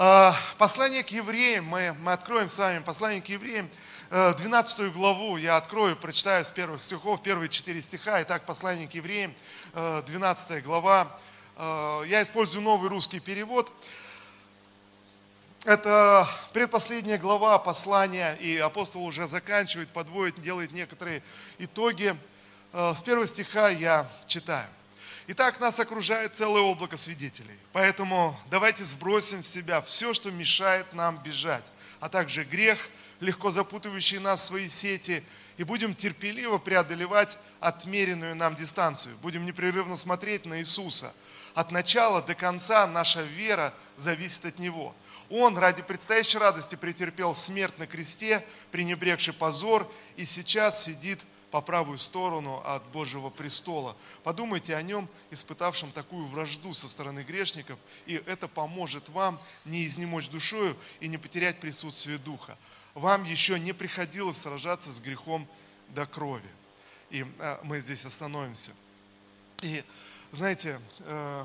А, послание к евреям, мы, мы откроем с вами послание к евреям, 12 э, главу я открою, прочитаю с первых стихов, первые четыре стиха. Итак, послание к евреям, 12 э, глава. Э, я использую новый русский перевод. Это предпоследняя глава послания, и апостол уже заканчивает, подводит, делает некоторые итоги. С первого стиха я читаю. Итак, нас окружает целое облако свидетелей. Поэтому давайте сбросим с себя все, что мешает нам бежать, а также грех, легко запутывающий нас в свои сети, и будем терпеливо преодолевать отмеренную нам дистанцию. Будем непрерывно смотреть на Иисуса. От начала до конца наша вера зависит от Него. Он ради предстоящей радости претерпел смерть на кресте, пренебрегший позор, и сейчас сидит по правую сторону от Божьего престола. Подумайте о нем, испытавшем такую вражду со стороны грешников, и это поможет вам не изнемочь душою и не потерять присутствие Духа вам еще не приходилось сражаться с грехом до крови. И э, мы здесь остановимся. И знаете, э,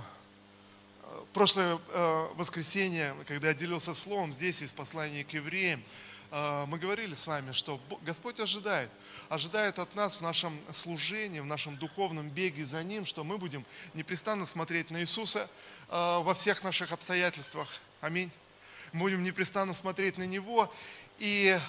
прошлое э, воскресенье, когда я делился словом здесь из послания к евреям, мы говорили с вами, что Господь ожидает, ожидает от нас в нашем служении, в нашем духовном беге за Ним, что мы будем непрестанно смотреть на Иисуса во всех наших обстоятельствах. Аминь. Будем непрестанно смотреть на Него и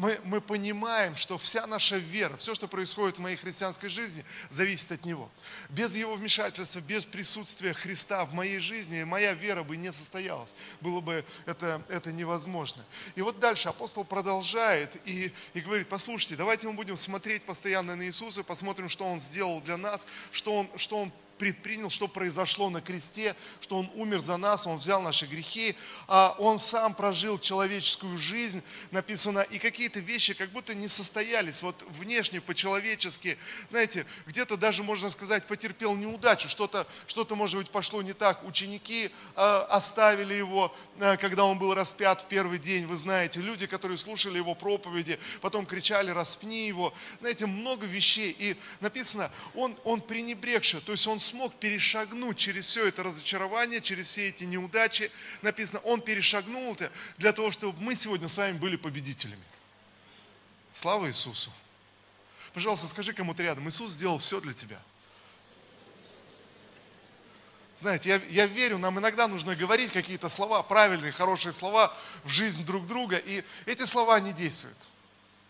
мы, мы понимаем, что вся наша вера, все, что происходит в моей христианской жизни, зависит от Него. Без Его вмешательства, без присутствия Христа в моей жизни, моя вера бы не состоялась. Было бы это, это невозможно. И вот дальше апостол продолжает и, и говорит, послушайте, давайте мы будем смотреть постоянно на Иисуса, посмотрим, что Он сделал для нас, что Он, что Он предпринял, что произошло на кресте, что Он умер за нас, Он взял наши грехи, а Он сам прожил человеческую жизнь, написано, и какие-то вещи как будто не состоялись, вот внешне, по-человечески, знаете, где-то даже, можно сказать, потерпел неудачу, что-то, что-то может быть, пошло не так, ученики э, оставили его, э, когда он был распят в первый день, вы знаете, люди, которые слушали его проповеди, потом кричали, распни его, знаете, много вещей, и написано, он, он пренебрегший, то есть он смог перешагнуть через все это разочарование, через все эти неудачи. Написано, Он перешагнул это для того, чтобы мы сегодня с вами были победителями. Слава Иисусу! Пожалуйста, скажи кому-то рядом, Иисус сделал все для тебя. Знаете, я, я верю, нам иногда нужно говорить какие-то слова, правильные, хорошие слова в жизнь друг друга, и эти слова не действуют.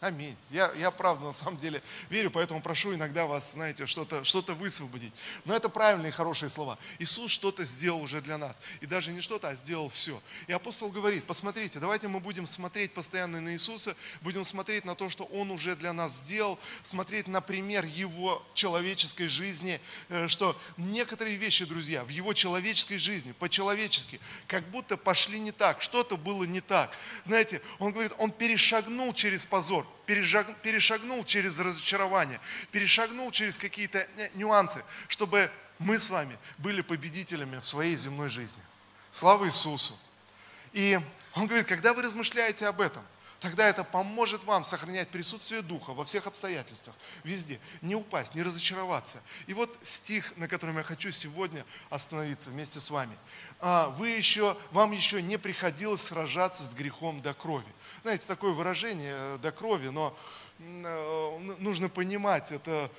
Аминь. Я, я правда на самом деле верю, поэтому прошу иногда вас, знаете, что-то что высвободить. Но это правильные, хорошие слова. Иисус что-то сделал уже для нас. И даже не что-то, а сделал все. И апостол говорит, посмотрите, давайте мы будем смотреть постоянно на Иисуса, будем смотреть на то, что Он уже для нас сделал, смотреть на пример Его человеческой жизни, э, что некоторые вещи, друзья, в Его человеческой жизни, по-человечески, как будто пошли не так, что-то было не так. Знаете, Он говорит, Он перешагнул через позор перешагнул через разочарование, перешагнул через какие-то нюансы, чтобы мы с вами были победителями в своей земной жизни. Слава Иисусу! И он говорит, когда вы размышляете об этом, тогда это поможет вам сохранять присутствие Духа во всех обстоятельствах, везде, не упасть, не разочароваться. И вот стих, на котором я хочу сегодня остановиться вместе с вами. «А вы еще, вам еще не приходилось сражаться с грехом до крови. Знаете, такое выражение э, до крови, но э, нужно понимать, это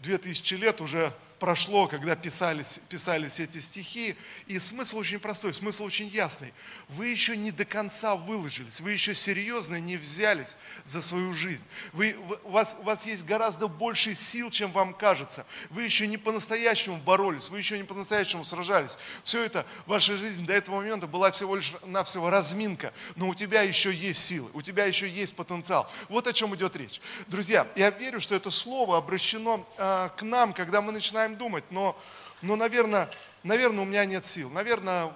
две тысячи лет уже прошло, когда писались, писались эти стихи. И смысл очень простой, смысл очень ясный. Вы еще не до конца выложились, вы еще серьезно не взялись за свою жизнь. Вы, у, вас, у вас есть гораздо больше сил, чем вам кажется. Вы еще не по-настоящему боролись, вы еще не по-настоящему сражались. Все это, ваша жизнь до этого момента была всего лишь навсего разминка, но у тебя еще есть силы, у тебя еще есть потенциал. Вот о чем идет речь. Друзья, я верю, что это слово обращено э, к нам, когда мы начинаем начинаем думать, но, но наверное, наверное, у меня нет сил. Наверное,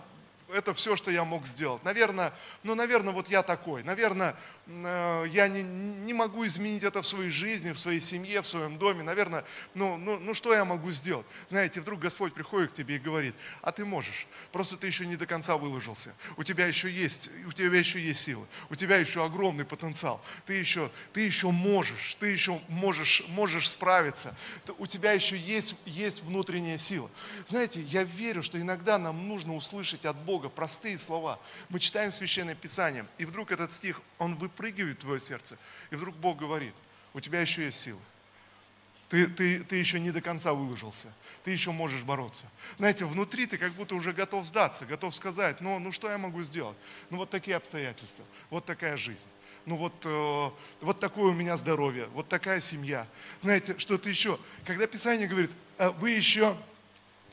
это все, что я мог сделать. Наверное, ну, наверное, вот я такой. Наверное, Э, я не, не могу изменить это в своей жизни, в своей семье, в своем доме. Наверное, ну, ну, ну что я могу сделать? Знаете, вдруг Господь приходит к тебе и говорит, а ты можешь, просто ты еще не до конца выложился. У тебя еще есть, у тебя еще есть силы, у тебя еще огромный потенциал. Ты еще, ты еще можешь, ты еще можешь, можешь справиться. У тебя еще есть, есть внутренняя сила. Знаете, я верю, что иногда нам нужно услышать от Бога, Бога, простые слова. Мы читаем Священное Писание, и вдруг этот стих, он выпрыгивает в твое сердце, и вдруг Бог говорит, у тебя еще есть силы. Ты, ты, ты еще не до конца выложился. Ты еще можешь бороться. Знаете, внутри ты как будто уже готов сдаться, готов сказать, ну, ну что я могу сделать? Ну вот такие обстоятельства, вот такая жизнь. Ну вот, э, вот такое у меня здоровье, вот такая семья. Знаете, что-то еще. Когда Писание говорит, «А вы еще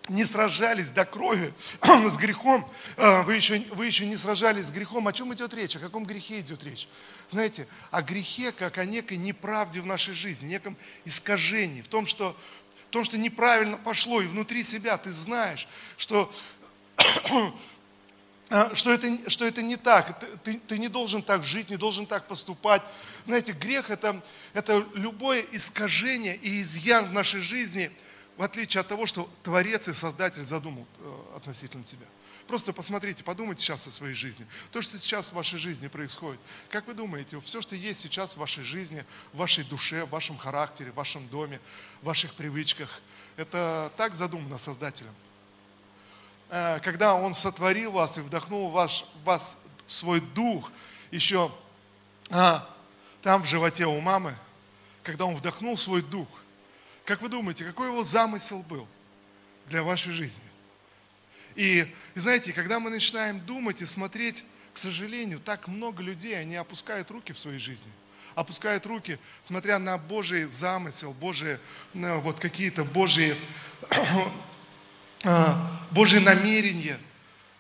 не сражались до крови с грехом, а, вы еще, вы еще не сражались с грехом. О чем идет речь? О каком грехе идет речь? Знаете, о грехе, как о некой неправде в нашей жизни, неком искажении, в том, что, в том, что неправильно пошло, и внутри себя ты знаешь, что а, что это, что это не так, ты, ты не должен так жить, не должен так поступать. Знаете, грех это, это любое искажение и изъян в нашей жизни – в отличие от того, что Творец и Создатель задумал э, относительно тебя. Просто посмотрите, подумайте сейчас о своей жизни. То, что сейчас в вашей жизни происходит. Как вы думаете, все, что есть сейчас в вашей жизни, в вашей душе, в вашем характере, в вашем доме, в ваших привычках, это так задумано Создателем? Э, когда Он сотворил вас и вдохнул в вас, вас свой дух, еще а, там в животе у мамы, когда Он вдохнул свой дух – как вы думаете, какой его замысел был для вашей жизни? И, и знаете, когда мы начинаем думать и смотреть, к сожалению, так много людей, они опускают руки в своей жизни. Опускают руки, смотря на Божий замысел, Божие, ну, вот какие-то Божьи, а, Божьи намерения –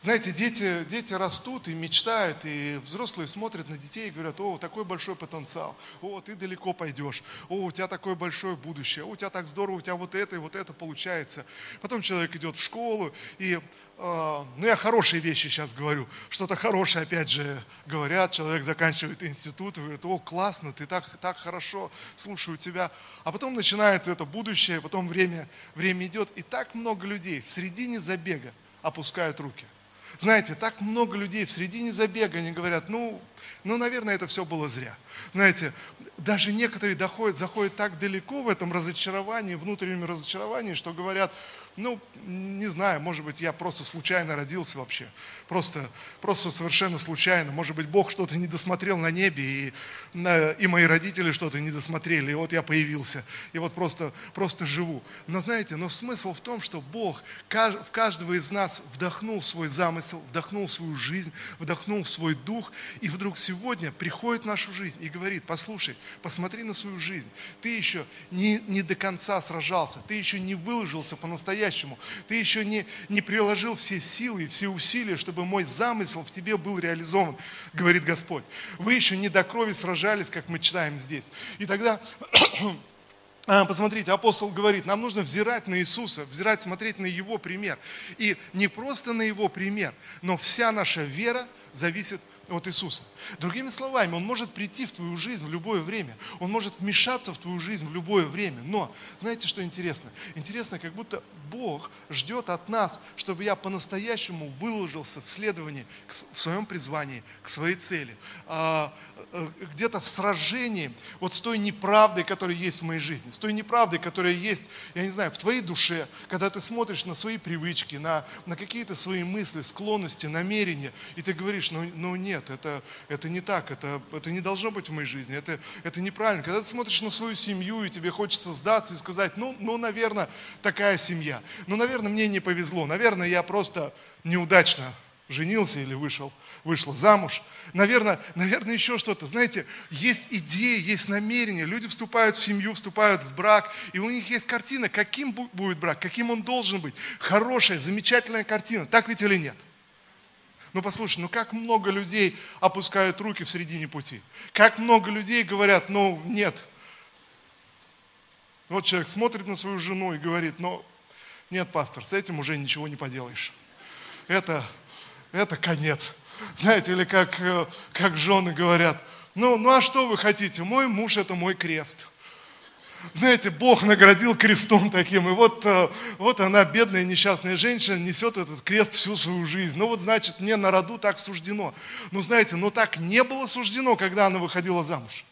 знаете, дети, дети растут и мечтают, и взрослые смотрят на детей и говорят, о, такой большой потенциал, о, ты далеко пойдешь, о, у тебя такое большое будущее, о, у тебя так здорово, у тебя вот это и вот это получается. Потом человек идет в школу, и, э, ну я хорошие вещи сейчас говорю, что-то хорошее опять же говорят, человек заканчивает институт и говорит, о, классно, ты так, так хорошо, слушаю тебя. А потом начинается это будущее, потом время, время идет, и так много людей в середине забега опускают руки – знаете, так много людей в середине забега, они говорят, ну, ну, наверное, это все было зря. Знаете, даже некоторые доходят, заходят так далеко в этом разочаровании, внутреннем разочаровании, что говорят, ну, не знаю, может быть, я просто случайно родился вообще. Просто, просто совершенно случайно. Может быть, Бог что-то не досмотрел на небе, и, и мои родители что-то не досмотрели, и вот я появился, и вот просто, просто живу. Но знаете, но смысл в том, что Бог в каждого из нас вдохнул свой замысел, вдохнул свою жизнь, вдохнул свой дух, и вдруг сегодня приходит в нашу жизнь и говорит, послушай, посмотри на свою жизнь. Ты еще не, не до конца сражался, ты еще не выложился по-настоящему. Ты еще не, не приложил все силы и все усилия, чтобы мой замысел в тебе был реализован, говорит Господь. Вы еще не до крови сражались, как мы читаем здесь. И тогда а, Посмотрите, апостол говорит, нам нужно взирать на Иисуса, взирать, смотреть на Его пример. И не просто на Его пример, но вся наша вера зависит от Иисуса. Другими словами, Он может прийти в твою жизнь в любое время. Он может вмешаться в твою жизнь в любое время. Но, знаете, что интересно? Интересно, как будто Бог ждет от нас, чтобы я по-настоящему выложился в следовании, в своем призвании, к своей цели. Э, где-то в сражении вот с той неправдой, которая есть в моей жизни, с той неправдой, которая есть, я не знаю, в твоей душе, когда ты смотришь на свои привычки, на, на какие-то свои мысли, склонности, намерения, и ты говоришь, ну, ну нет, это, это не так, это, это не должно быть в моей жизни, это, это неправильно. Когда ты смотришь на свою семью, и тебе хочется сдаться и сказать, ну, ну, наверное, такая семья, ну, наверное, мне не повезло, наверное, я просто неудачно женился или вышел, вышла замуж. Наверное, наверное, еще что-то. Знаете, есть идеи, есть намерения. Люди вступают в семью, вступают в брак, и у них есть картина, каким будет брак, каким он должен быть. Хорошая, замечательная картина. Так ведь или нет? Ну послушай, ну как много людей опускают руки в середине пути? Как много людей говорят, ну нет. Вот человек смотрит на свою жену и говорит, ну нет, пастор, с этим уже ничего не поделаешь. Это это конец. Знаете, или как, э, как жены говорят, ну, ну а что вы хотите? Мой муж – это мой крест. Знаете, Бог наградил крестом таким, и вот, э, вот она, бедная несчастная женщина, несет этот крест всю свою жизнь. Ну вот, значит, мне на роду так суждено. Ну, знаете, ну так не было суждено, когда она выходила замуж.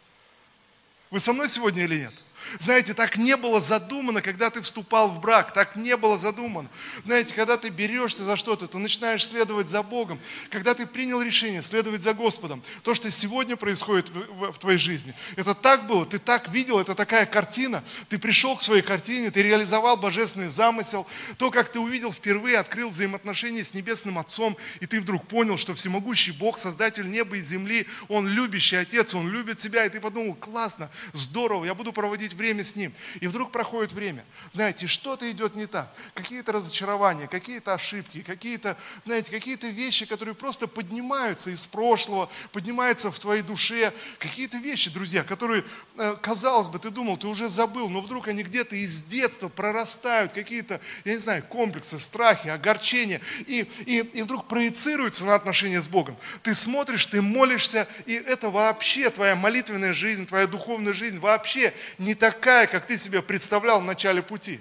Вы со мной сегодня или нет? Знаете, так не было задумано, когда ты вступал в брак, так не было задумано. Знаете, когда ты берешься за что-то, ты начинаешь следовать за Богом, когда ты принял решение следовать за Господом, то, что сегодня происходит в, в, в твоей жизни, это так было, ты так видел, это такая картина, ты пришел к своей картине, ты реализовал божественный замысел, то, как ты увидел впервые, открыл взаимоотношения с Небесным Отцом, и ты вдруг понял, что всемогущий Бог, Создатель неба и земли, Он любящий Отец, Он любит тебя, и ты подумал, классно, здорово, я буду проводить время с Ним. И вдруг проходит время. Знаете, что-то идет не так. Какие-то разочарования, какие-то ошибки, какие-то, знаете, какие-то вещи, которые просто поднимаются из прошлого, поднимаются в твоей душе. Какие-то вещи, друзья, которые, э, казалось бы, ты думал, ты уже забыл, но вдруг они где-то из детства прорастают, какие-то, я не знаю, комплексы, страхи, огорчения, и, и, и вдруг проецируются на отношения с Богом. Ты смотришь, ты молишься, и это вообще твоя молитвенная жизнь, твоя духовная жизнь вообще не такая, как ты себе представлял в начале пути.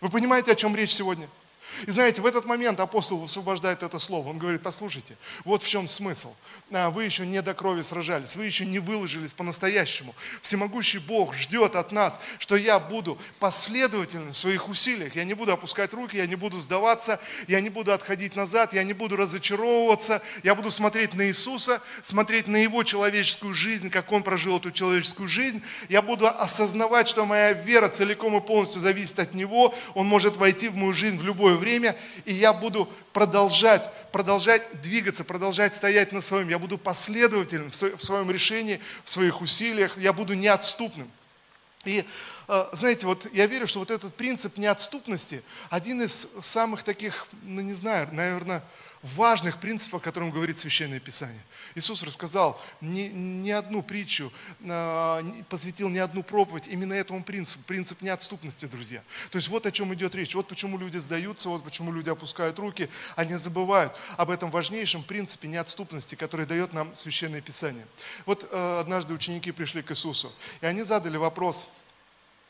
Вы понимаете, о чем речь сегодня? И знаете, в этот момент апостол высвобождает это слово. Он говорит, послушайте, вот в чем смысл. А, вы еще не до крови сражались, вы еще не выложились по-настоящему. Всемогущий Бог ждет от нас, что я буду последовательным в своих усилиях. Я не буду опускать руки, я не буду сдаваться, я не буду отходить назад, я не буду разочаровываться. Я буду смотреть на Иисуса, смотреть на Его человеческую жизнь, как Он прожил эту человеческую жизнь. Я буду осознавать, что моя вера целиком и полностью зависит от Него. Он может войти в мою жизнь в любое время, и я буду продолжать, продолжать двигаться, продолжать стоять на своем. Я буду последовательным в своем решении, в своих усилиях, я буду неотступным. И знаете, вот я верю, что вот этот принцип неотступности один из самых таких, ну не знаю, наверное, важных принципов, о котором говорит Священное Писание. Иисус рассказал ни, ни одну притчу, э, посвятил ни одну проповедь именно этому принципу, принцип неотступности, друзья. То есть вот о чем идет речь, вот почему люди сдаются, вот почему люди опускают руки, они забывают об этом важнейшем принципе неотступности, который дает нам Священное Писание. Вот однажды ученики пришли к Иисусу, и они задали вопрос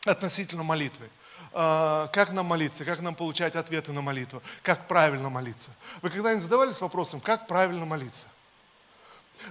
относительно молитвы. А, как нам молиться, как нам получать ответы на молитву, как правильно молиться. Вы когда-нибудь задавались вопросом, как правильно молиться?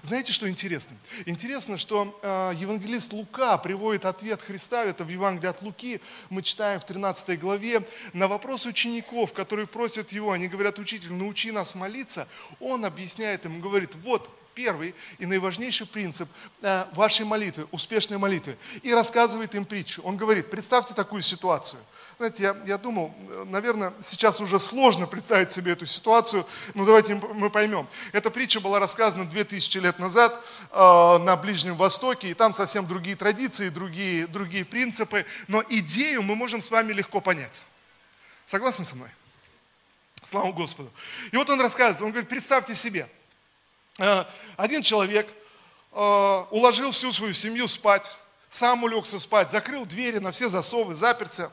Знаете, что интересно? Интересно, что э, евангелист Лука приводит ответ Христа, это в Евангелии от Луки, мы читаем в 13 главе, на вопрос учеников, которые просят его, они говорят, учитель, научи нас молиться, он объясняет им, говорит, вот первый и наиважнейший принцип э, вашей молитвы, успешной молитвы. И рассказывает им притчу. Он говорит, представьте такую ситуацию. Знаете, я, я думал, наверное, сейчас уже сложно представить себе эту ситуацию, но давайте мы поймем. Эта притча была рассказана 2000 лет назад э, на Ближнем Востоке, и там совсем другие традиции, другие, другие принципы, но идею мы можем с вами легко понять. Согласны со мной? Слава Господу. И вот он рассказывает, он говорит, представьте себе – Э, один человек э, уложил всю свою семью спать, сам улегся спать, закрыл двери на все засовы, заперся,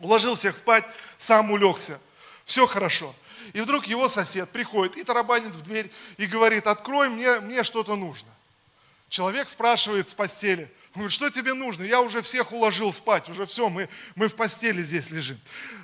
уложил всех спать, сам улегся. Все хорошо. И вдруг его сосед приходит и тарабанит в дверь и говорит, открой мне, мне что-то нужно. Человек спрашивает с постели, он говорит, что тебе нужно? Я уже всех уложил спать, уже все, мы, мы в постели здесь лежим.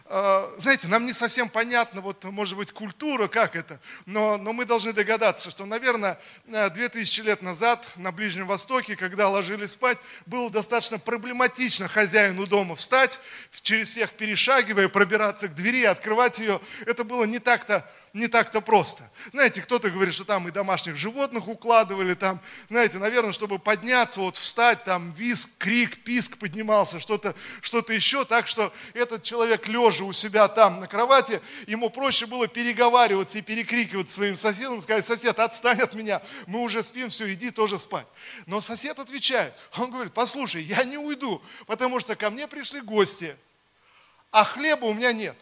А, знаете, нам не совсем понятно, вот, может быть, культура, как это, но, но мы должны догадаться, что, наверное, 2000 лет назад на Ближнем Востоке, когда ложились спать, было достаточно проблематично хозяину дома встать, через всех перешагивая, пробираться к двери, открывать ее. Это было не так-то не так-то просто. Знаете, кто-то говорит, что там и домашних животных укладывали, там, знаете, наверное, чтобы подняться, вот встать, там виск, крик, писк поднимался, что-то что еще, так что этот человек лежа у себя там на кровати, ему проще было переговариваться и перекрикивать своим соседом, сказать, сосед, отстань от меня, мы уже спим, все, иди тоже спать. Но сосед отвечает, он говорит, послушай, я не уйду, потому что ко мне пришли гости, а хлеба у меня нет.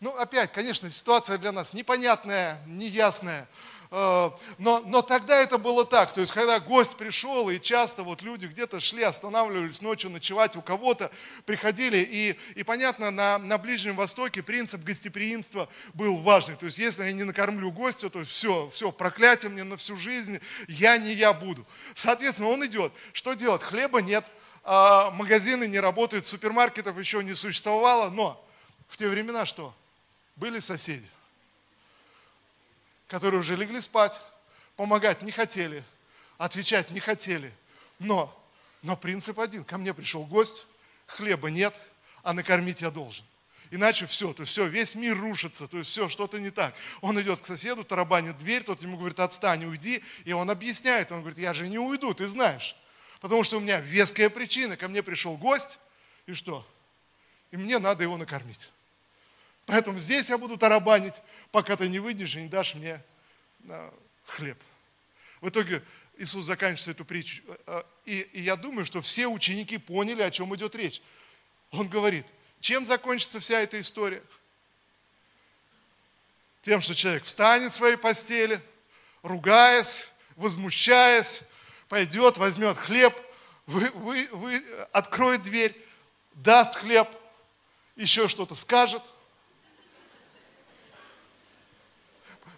Ну, опять, конечно, ситуация для нас непонятная, неясная. Э, но, но тогда это было так. То есть, когда гость пришел, и часто вот люди где-то шли, останавливались ночью ночевать у кого-то, приходили. И, и понятно, на, на Ближнем Востоке принцип гостеприимства был важный. То есть, если я не накормлю гостя, то все, все, проклятие мне на всю жизнь, я не я буду. Соответственно, он идет. Что делать? Хлеба нет, а магазины не работают, супермаркетов еще не существовало, но в те времена что? Были соседи, которые уже легли спать, помогать не хотели, отвечать не хотели, но Но принцип один. Ко мне пришел гость, хлеба нет, а накормить я должен. Иначе все, то есть все, весь мир рушится, то есть все, что-то не так. Он идет к соседу, тарабанит дверь, тот ему говорит, отстань, уйди, и он объясняет, он говорит, я же не уйду, ты знаешь. Потому что у меня веская причина, ко мне пришел гость, и что? И мне надо его накормить. Поэтому здесь я буду тарабанить, пока ты не выйдешь и не дашь мне а, хлеб. В итоге Иисус заканчивает эту притчу. А, и, и я думаю, что все ученики поняли, о чем идет речь. Он говорит, чем закончится вся эта история? Тем, что человек встанет в своей постели, ругаясь, возмущаясь, пойдет, возьмет хлеб, вы, вы, вы, откроет дверь, даст хлеб, еще что-то скажет –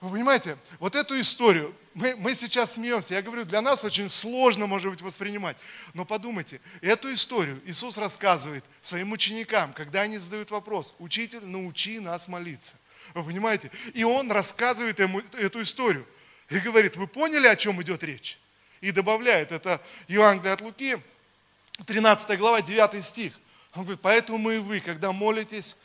Вы понимаете, вот эту историю, мы, мы сейчас смеемся, я говорю, для нас очень сложно, может быть, воспринимать. Но подумайте, эту историю Иисус рассказывает своим ученикам, когда они задают вопрос, учитель, научи нас молиться. Вы понимаете? И он рассказывает ему эту историю. И говорит, вы поняли, о чем идет речь? И добавляет, это Евангелие от Луки, 13 глава, 9 стих. Он говорит, поэтому и вы, когда молитесь,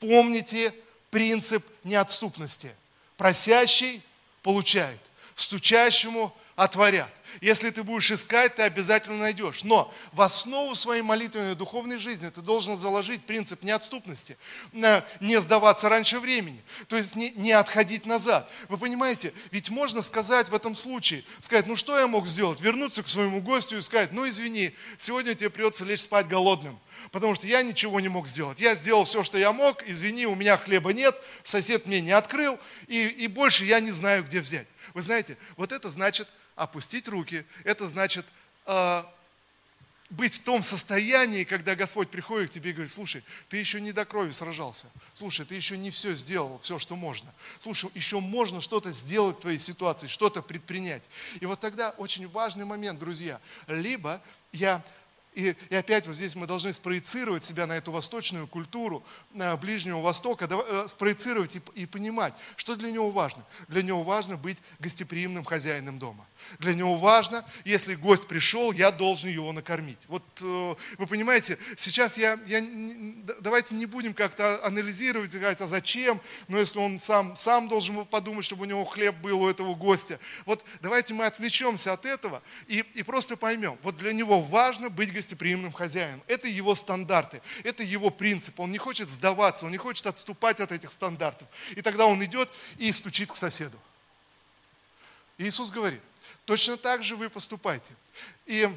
помните принцип неотступности – Просящий получает, стучащему отворят. Если ты будешь искать, ты обязательно найдешь. Но в основу своей молитвенной духовной жизни ты должен заложить принцип неотступности, не сдаваться раньше времени, то есть не, не отходить назад. Вы понимаете, ведь можно сказать в этом случае, сказать, ну что я мог сделать? Вернуться к своему гостю и сказать, ну извини, сегодня тебе придется лечь спать голодным потому что я ничего не мог сделать. Я сделал все, что я мог, извини, у меня хлеба нет, сосед мне не открыл, и, и больше я не знаю, где взять. Вы знаете, вот это значит опустить руки, это значит э, быть в том состоянии, когда Господь приходит к тебе и говорит, слушай, ты еще не до крови сражался, слушай, ты еще не все сделал, все, что можно, слушай, еще можно что-то сделать в твоей ситуации, что-то предпринять. И вот тогда очень важный момент, друзья, либо я и, и опять вот здесь мы должны спроецировать себя на эту восточную культуру Ближнего Востока, э, спроецировать и, и понимать, что для него важно. Для него важно быть гостеприимным хозяином дома. Для него важно, если гость пришел, я должен его накормить. Вот э, вы понимаете, сейчас я, я давайте не будем как-то анализировать, говорить, а зачем, но если он сам, сам должен подумать, чтобы у него хлеб был у этого гостя. Вот давайте мы отвлечемся от этого и, и просто поймем, вот для него важно быть гостеприимным гостеприимным хозяином. Это его стандарты, это его принцип. Он не хочет сдаваться, он не хочет отступать от этих стандартов. И тогда он идет и стучит к соседу. Иисус говорит, точно так же вы поступайте. И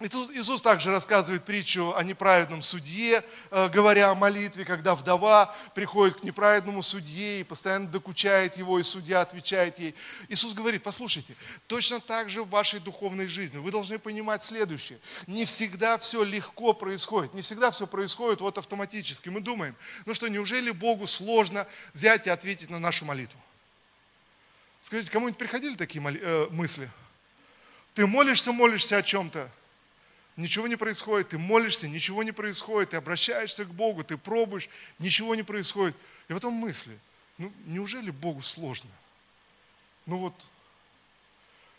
Иисус также рассказывает притчу о неправедном судье, э, говоря о молитве, когда вдова приходит к неправедному судье и постоянно докучает его, и судья отвечает ей. Иисус говорит, послушайте, точно так же в вашей духовной жизни вы должны понимать следующее. Не всегда все легко происходит, не всегда все происходит вот автоматически. Мы думаем, ну что, неужели Богу сложно взять и ответить на нашу молитву? Скажите, кому-нибудь приходили такие э, мысли? Ты молишься, молишься о чем-то, ничего не происходит, ты молишься, ничего не происходит, ты обращаешься к Богу, ты пробуешь, ничего не происходит. И потом мысли, ну неужели Богу сложно? Ну вот,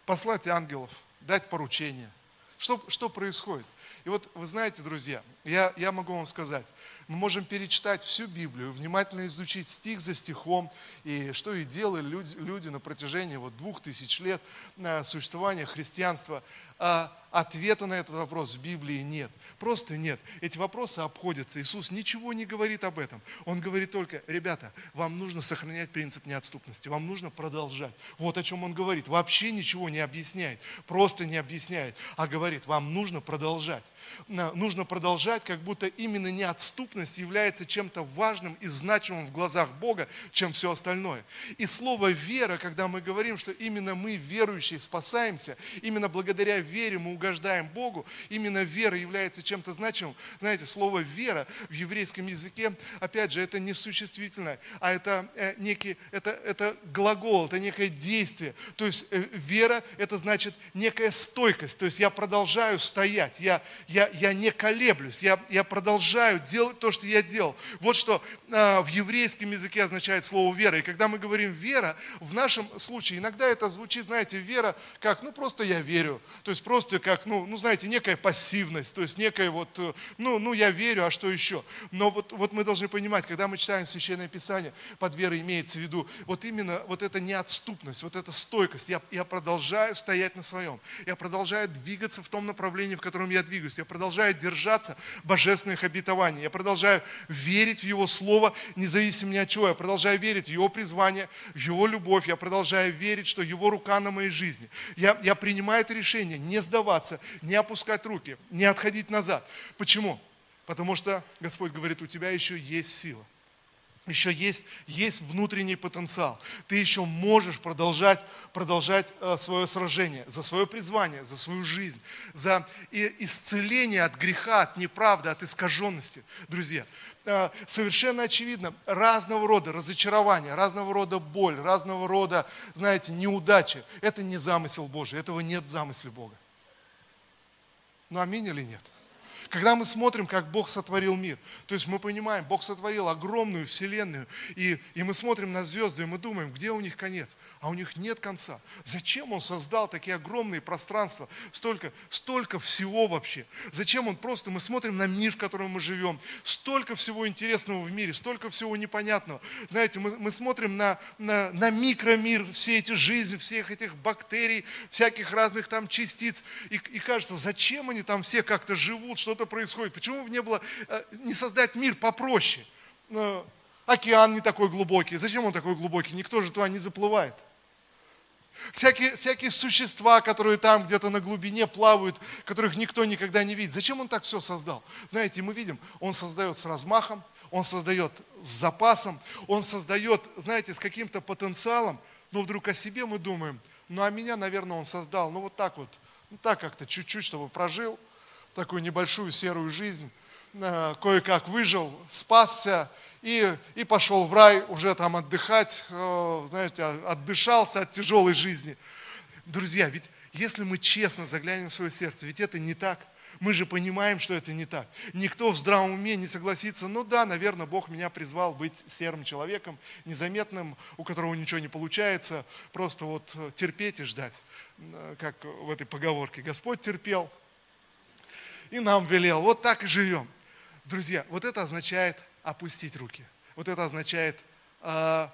послать ангелов, дать поручение. Что, что происходит? И вот вы знаете, друзья, я, я могу вам сказать, мы можем перечитать всю Библию, внимательно изучить стих за стихом, и что и делали люди, люди на протяжении вот двух тысяч лет э, существования христианства. А ответа на этот вопрос в Библии нет. Просто нет. Эти вопросы обходятся. Иисус ничего не говорит об этом. Он говорит только, ребята, вам нужно сохранять принцип неотступности, вам нужно продолжать. Вот о чем он говорит. Вообще ничего не объясняет, просто не объясняет, а говорит, вам нужно продолжать. Нужно продолжать, как будто именно неотступность является чем-то важным и значимым в глазах Бога, чем все остальное. И слово «вера», когда мы говорим, что именно мы, верующие, спасаемся, именно благодаря вере мы угождаем Богу, именно вера является чем-то значимым. Знаете, слово «вера» в еврейском языке, опять же, это не существительное, а это э, некий, это, это глагол, это некое действие. То есть э, вера – это значит некая стойкость, то есть я продолжаю стоять, я, я, я не колеблюсь, я, я продолжаю делать то, что я делал. Вот что э, в еврейском языке означает слово вера. И когда мы говорим вера, в нашем случае иногда это звучит, знаете, вера как, ну просто я верю. То есть просто как, ну, ну знаете, некая пассивность, то есть некая вот, э, ну, ну я верю, а что еще? Но вот, вот мы должны понимать, когда мы читаем Священное Писание, под верой имеется в виду вот именно вот эта неотступность, вот эта стойкость. Я, я продолжаю стоять на своем. Я продолжаю двигаться в том направлении, в котором я двигаюсь. Я продолжаю держаться божественных обетований. Я продолжаю верить в Его Слово, независимо ни от чего. Я продолжаю верить в Его призвание, в Его любовь. Я продолжаю верить, что Его рука на моей жизни. Я, я принимаю это решение не сдаваться, не опускать руки, не отходить назад. Почему? Потому что Господь говорит, у тебя еще есть сила еще есть, есть внутренний потенциал. Ты еще можешь продолжать, продолжать э, свое сражение за свое призвание, за свою жизнь, за исцеление от греха, от неправды, от искаженности. Друзья, э, совершенно очевидно, разного рода разочарования, разного рода боль, разного рода, знаете, неудачи. Это не замысел Божий, этого нет в замысле Бога. Ну аминь или нет? Когда мы смотрим, как Бог сотворил мир, то есть мы понимаем, Бог сотворил огромную вселенную, и, и мы смотрим на звезды, и мы думаем, где у них конец? А у них нет конца. Зачем Он создал такие огромные пространства, столько, столько всего вообще? Зачем Он просто, мы смотрим на мир, в котором мы живем, столько всего интересного в мире, столько всего непонятного. Знаете, мы, мы смотрим на, на, на микромир, все эти жизни, всех этих бактерий, всяких разных там частиц, и, и кажется, зачем они там все как-то живут, что что-то происходит. Почему бы не было, э, не создать мир попроще? Э, океан не такой глубокий. Зачем он такой глубокий? Никто же туда не заплывает. Всякие, всякие существа, которые там где-то на глубине плавают, которых никто никогда не видит. Зачем он так все создал? Знаете, мы видим, он создает с размахом, он создает с запасом, он создает, знаете, с каким-то потенциалом, но вдруг о себе мы думаем, ну а меня, наверное, он создал, ну вот так вот, ну так как-то чуть-чуть, чтобы прожил, такую небольшую серую жизнь, э, кое-как выжил, спасся и, и пошел в рай уже там отдыхать, э, знаете, отдышался от тяжелой жизни. Друзья, ведь если мы честно заглянем в свое сердце, ведь это не так. Мы же понимаем, что это не так. Никто в здравом уме не согласится, ну да, наверное, Бог меня призвал быть серым человеком, незаметным, у которого ничего не получается, просто вот терпеть и ждать, э, как в этой поговорке. Господь терпел, и нам велел. Вот так и живем. Друзья, вот это означает опустить руки. Вот это означает, э,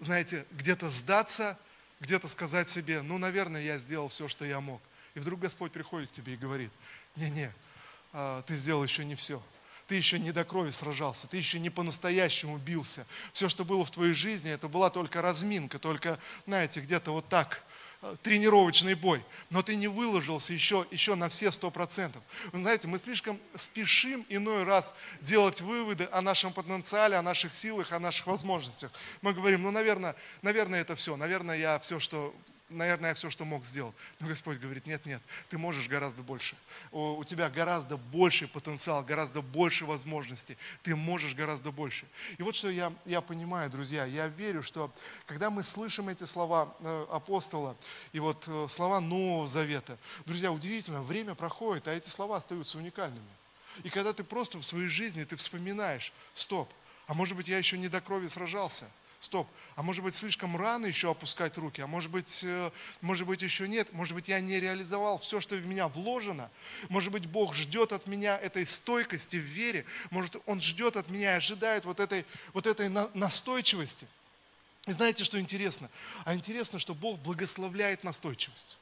знаете, где-то сдаться, где-то сказать себе, ну, наверное, я сделал все, что я мог. И вдруг Господь приходит к тебе и говорит, не-не, э, ты сделал еще не все. Ты еще не до крови сражался, ты еще не по-настоящему бился. Все, что было в твоей жизни, это была только разминка, только, знаете, где-то вот так – тренировочный бой, но ты не выложился еще, еще на все сто процентов. Вы знаете, мы слишком спешим иной раз делать выводы о нашем потенциале, о наших силах, о наших возможностях. Мы говорим, ну, наверное, наверное, это все, наверное, я все, что наверное, я все, что мог, сделал. Но Господь говорит, нет, нет, ты можешь гораздо больше. У тебя гораздо больший потенциал, гораздо больше возможностей. Ты можешь гораздо больше. И вот что я, я понимаю, друзья, я верю, что когда мы слышим эти слова э, апостола и вот э, слова Нового Завета, друзья, удивительно, время проходит, а эти слова остаются уникальными. И когда ты просто в своей жизни, ты вспоминаешь, стоп, а может быть я еще не до крови сражался – Стоп, а может быть слишком рано еще опускать руки, а может быть, э, может быть еще нет, может быть я не реализовал все, что в меня вложено, может быть Бог ждет от меня этой стойкости в вере, может Он ждет от меня и ожидает вот этой, вот этой настойчивости. И знаете, что интересно? А интересно, что Бог благословляет настойчивость.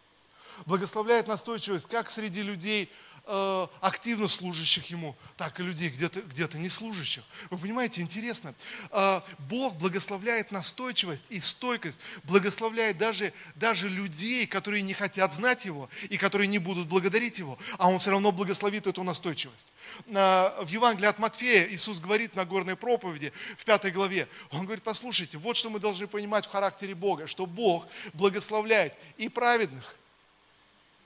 Благословляет настойчивость как среди людей, Э, активно служащих Ему, так и людей где-то где не служащих. Вы понимаете, интересно, э, Бог благословляет настойчивость и стойкость, благословляет даже, даже людей, которые не хотят знать Его и которые не будут благодарить Его, а Он все равно благословит эту настойчивость. Э, в Евангелии от Матфея Иисус говорит на горной проповеди в пятой главе, Он говорит, послушайте, вот что мы должны понимать в характере Бога, что Бог благословляет и праведных,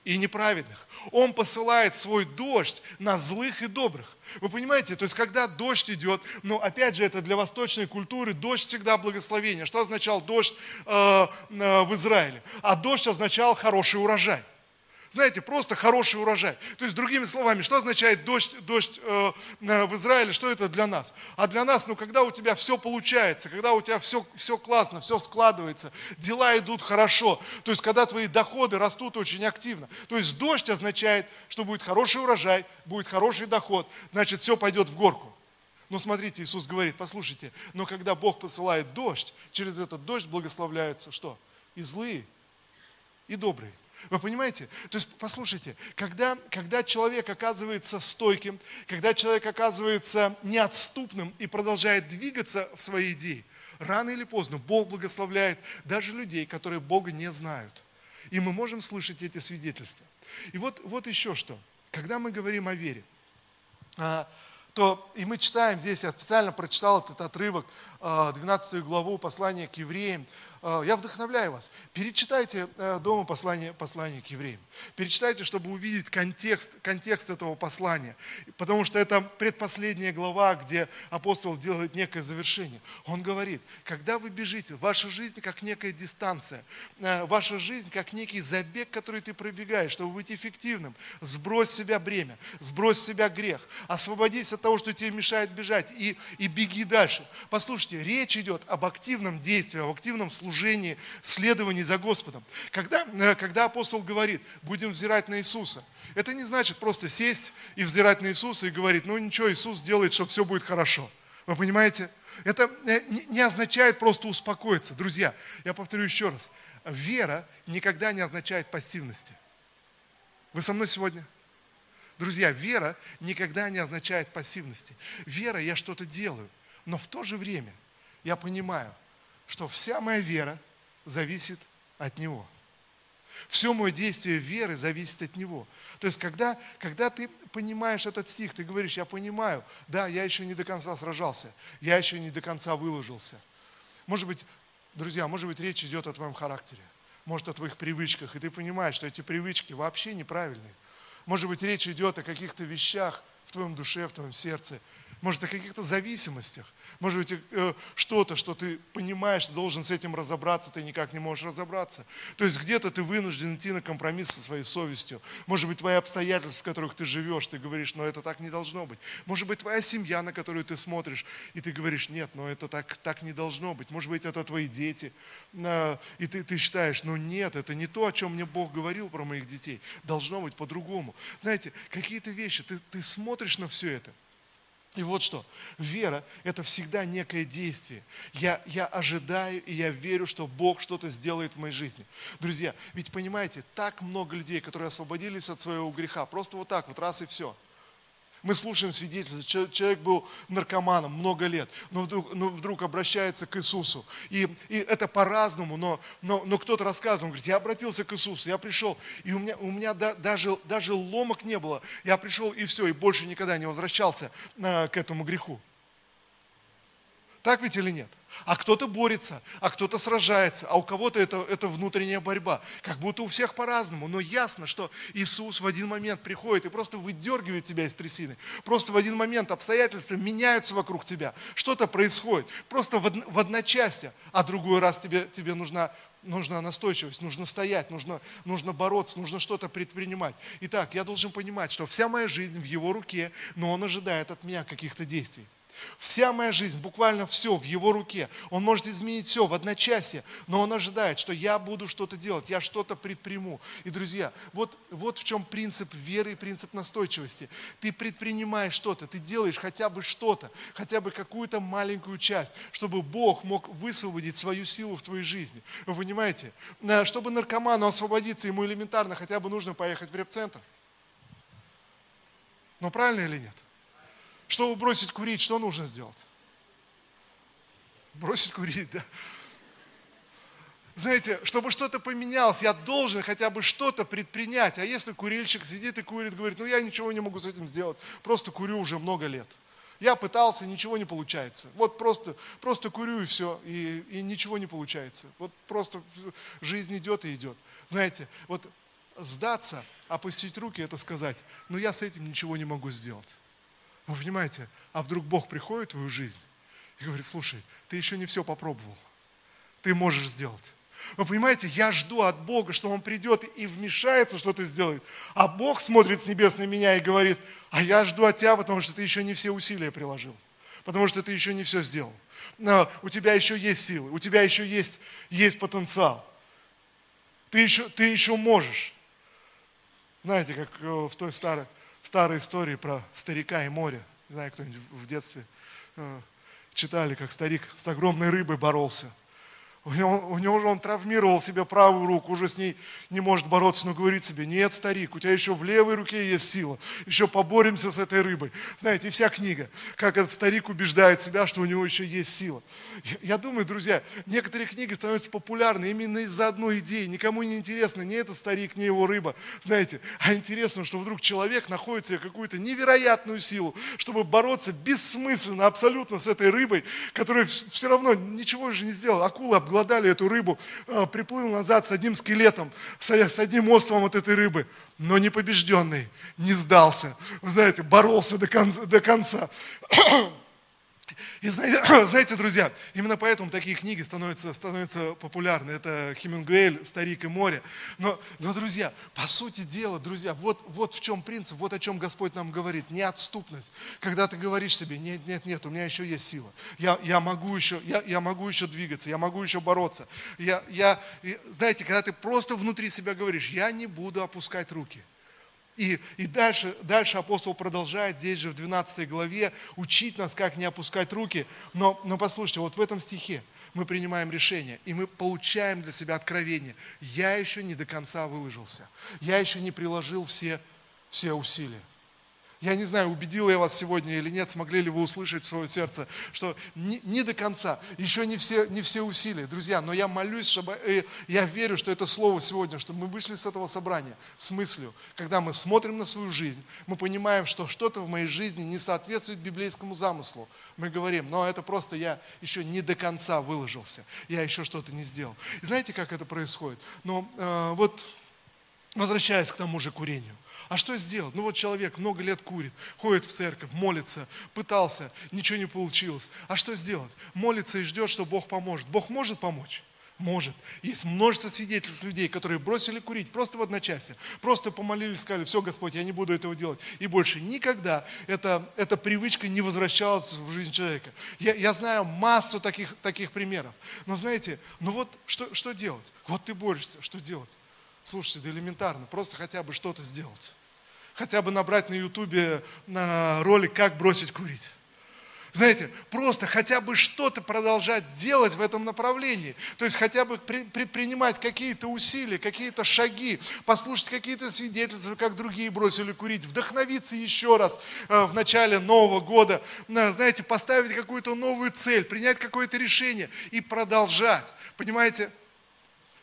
и неправедных. Он посылает свой дождь на злых и добрых. Вы понимаете, то есть когда дождь идет, но опять же это для восточной культуры, дождь всегда благословение. Что означал дождь э, э, в Израиле? А дождь означал хороший урожай. Знаете, просто хороший урожай. То есть, другими словами, что означает дождь, дождь э, э, в Израиле, что это для нас? А для нас, ну, когда у тебя все получается, когда у тебя все, все классно, все складывается, дела идут хорошо, то есть, когда твои доходы растут очень активно. То есть, дождь означает, что будет хороший урожай, будет хороший доход, значит, все пойдет в горку. Но смотрите, Иисус говорит, послушайте, но когда Бог посылает дождь, через этот дождь благословляются что? И злые, и добрые. Вы понимаете? То есть, послушайте, когда, когда человек оказывается стойким, когда человек оказывается неотступным и продолжает двигаться в своей идее, рано или поздно Бог благословляет даже людей, которые Бога не знают. И мы можем слышать эти свидетельства. И вот, вот еще что. Когда мы говорим о вере, а, то и мы читаем здесь, я специально прочитал этот отрывок, 12 а, главу послания к евреям, я вдохновляю вас. Перечитайте э, дома послание, послание к евреям. Перечитайте, чтобы увидеть контекст, контекст этого послания. Потому что это предпоследняя глава, где апостол делает некое завершение. Он говорит, когда вы бежите, ваша жизнь как некая дистанция, э, ваша жизнь как некий забег, который ты пробегаешь, чтобы быть эффективным. Сбрось с себя бремя, сбрось с себя грех, освободись от того, что тебе мешает бежать и, и беги дальше. Послушайте, речь идет об активном действии, об активном служении служении, следовании за Господом. Когда, э, когда апостол говорит, будем взирать на Иисуса, это не значит просто сесть и взирать на Иисуса и говорить, ну ничего, Иисус делает, что все будет хорошо. Вы понимаете? Это э, не означает просто успокоиться. Друзья, я повторю еще раз. Вера никогда не означает пассивности. Вы со мной сегодня? Друзья, вера никогда не означает пассивности. Вера, я что-то делаю, но в то же время я понимаю, что вся моя вера зависит от Него. Все мое действие веры зависит от Него. То есть, когда, когда ты понимаешь этот стих, ты говоришь, я понимаю, да, я еще не до конца сражался, я еще не до конца выложился. Может быть, друзья, может быть, речь идет о твоем характере, может, о твоих привычках, и ты понимаешь, что эти привычки вообще неправильные. Может быть, речь идет о каких-то вещах в твоем душе, в твоем сердце, может, о каких-то зависимостях. Может быть, э, что-то, что ты понимаешь, что должен с этим разобраться, ты никак не можешь разобраться. То есть где-то ты вынужден идти на компромисс со своей совестью. Может быть, твои обстоятельства, в которых ты живешь, ты говоришь, но это так не должно быть. Может быть, твоя семья, на которую ты смотришь, и ты говоришь, нет, но это так, так не должно быть. Может быть, это твои дети, и ты, ты считаешь, ну нет, это не то, о чем мне Бог говорил про моих детей. Должно быть по-другому. Знаете, какие-то вещи, ты, ты смотришь на все это – и вот что, вера – это всегда некое действие. Я, я ожидаю и я верю, что Бог что-то сделает в моей жизни. Друзья, ведь понимаете, так много людей, которые освободились от своего греха, просто вот так вот, раз и все – мы слушаем свидетельства, человек был наркоманом много лет, но вдруг, но вдруг обращается к Иисусу. И, и это по-разному, но, но, но кто-то рассказывал, он говорит, я обратился к Иисусу, я пришел, и у меня, у меня да, даже, даже ломок не было. Я пришел и все, и больше никогда не возвращался а, к этому греху. Так ведь или нет? А кто-то борется, а кто-то сражается, а у кого-то это, это внутренняя борьба. Как будто у всех по-разному. Но ясно, что Иисус в один момент приходит и просто выдергивает тебя из трясины. Просто в один момент обстоятельства меняются вокруг тебя. Что-то происходит. Просто в, од, в одночасье. А другой раз тебе, тебе нужна нужна настойчивость, нужно стоять, нужно, нужно бороться, нужно что-то предпринимать. Итак, я должен понимать, что вся моя жизнь в Его руке, но Он ожидает от меня каких-то действий. Вся моя жизнь, буквально все в Его руке. Он может изменить все в одночасье, но Он ожидает, что я буду что-то делать, я что-то предприму. И, друзья, вот, вот в чем принцип веры и принцип настойчивости. Ты предпринимаешь что-то, ты делаешь хотя бы что-то, хотя бы какую-то маленькую часть, чтобы Бог мог высвободить свою силу в твоей жизни. Вы понимаете? Чтобы наркоману освободиться, ему элементарно хотя бы нужно поехать в репцентр. Но правильно или нет? Чтобы бросить курить, что нужно сделать? Бросить курить, да. Знаете, чтобы что-то поменялось, я должен хотя бы что-то предпринять. А если курильщик сидит и курит, говорит, ну я ничего не могу с этим сделать, просто курю уже много лет. Я пытался, ничего не получается. Вот просто, просто курю и все, и, и ничего не получается. Вот просто жизнь идет и идет. Знаете, вот сдаться, опустить руки, это сказать, ну я с этим ничего не могу сделать. Вы понимаете, а вдруг Бог приходит в твою жизнь и говорит, слушай, ты еще не все попробовал. Ты можешь сделать. Вы понимаете, я жду от Бога, что Он придет и вмешается, что-то сделает. А Бог смотрит с небес на меня и говорит, а я жду от тебя, потому что ты еще не все усилия приложил. Потому что ты еще не все сделал. Но у тебя еще есть силы, у тебя еще есть, есть потенциал. Ты еще, ты еще можешь. Знаете, как э, в той старой, старой истории про старика и море. Не знаю, кто-нибудь в детстве э, читали, как старик с огромной рыбой боролся. У него, у него же он травмировал себе правую руку, уже с ней не может бороться, но говорит себе, нет, старик, у тебя еще в левой руке есть сила, еще поборемся с этой рыбой. Знаете, вся книга, как этот старик убеждает себя, что у него еще есть сила. Я думаю, друзья, некоторые книги становятся популярны именно из-за одной идеи. Никому не интересно ни этот старик, ни его рыба, знаете, а интересно, что вдруг человек находит себе какую-то невероятную силу, чтобы бороться бессмысленно абсолютно с этой рыбой, которая все равно ничего же не сделала. Акула обглодали эту рыбу, а, приплыл назад с одним скелетом, с одним островом от этой рыбы, но не побежденный, не сдался, вы знаете, боролся до конца. До конца. И знаете, знаете, друзья, именно поэтому такие книги становятся, становятся популярны. Это Хемингуэль, «Старик и море». Но, но, друзья, по сути дела, друзья, вот, вот в чем принцип, вот о чем Господь нам говорит. Неотступность. Когда ты говоришь себе, нет, нет, нет, у меня еще есть сила. Я, я, могу, еще, я, я могу еще двигаться, я могу еще бороться. Я, я, знаете, когда ты просто внутри себя говоришь, я не буду опускать руки – и, и дальше, дальше апостол продолжает здесь же в 12 главе учить нас, как не опускать руки. Но, но послушайте, вот в этом стихе мы принимаем решение, и мы получаем для себя откровение. Я еще не до конца выложился. Я еще не приложил все, все усилия. Я не знаю, убедил я вас сегодня или нет, смогли ли вы услышать в свое сердце, что не, не до конца, еще не все, не все усилия, друзья, но я молюсь, чтобы, э, я верю, что это слово сегодня, чтобы мы вышли с этого собрания с мыслью, когда мы смотрим на свою жизнь, мы понимаем, что что-то в моей жизни не соответствует библейскому замыслу. Мы говорим, но это просто я еще не до конца выложился, я еще что-то не сделал. И знаете, как это происходит? Но э, вот возвращаясь к тому же курению – а что сделать? Ну вот человек много лет курит, ходит в церковь, молится, пытался, ничего не получилось. А что сделать? Молится и ждет, что Бог поможет. Бог может помочь? Может. Есть множество свидетельств людей, которые бросили курить просто в одночасье. Просто помолились, сказали, все, Господь, я не буду этого делать. И больше никогда эта, эта привычка не возвращалась в жизнь человека. Я, я знаю массу таких, таких примеров. Но знаете, ну вот что, что делать? Вот ты борешься, что делать? Слушайте, да элементарно, просто хотя бы что-то сделать хотя бы набрать на ютубе на ролик «Как бросить курить». Знаете, просто хотя бы что-то продолжать делать в этом направлении. То есть хотя бы предпринимать какие-то усилия, какие-то шаги, послушать какие-то свидетельства, как другие бросили курить, вдохновиться еще раз э, в начале Нового года, знаете, поставить какую-то новую цель, принять какое-то решение и продолжать. Понимаете,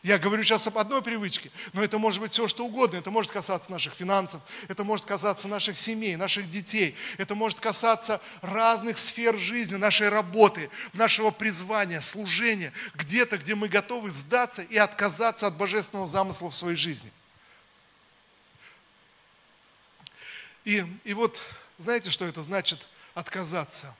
я говорю сейчас об одной привычке, но это может быть все, что угодно. Это может касаться наших финансов, это может касаться наших семей, наших детей, это может касаться разных сфер жизни, нашей работы, нашего призвания, служения, где-то, где мы готовы сдаться и отказаться от божественного замысла в своей жизни. И, и вот, знаете, что это значит отказаться?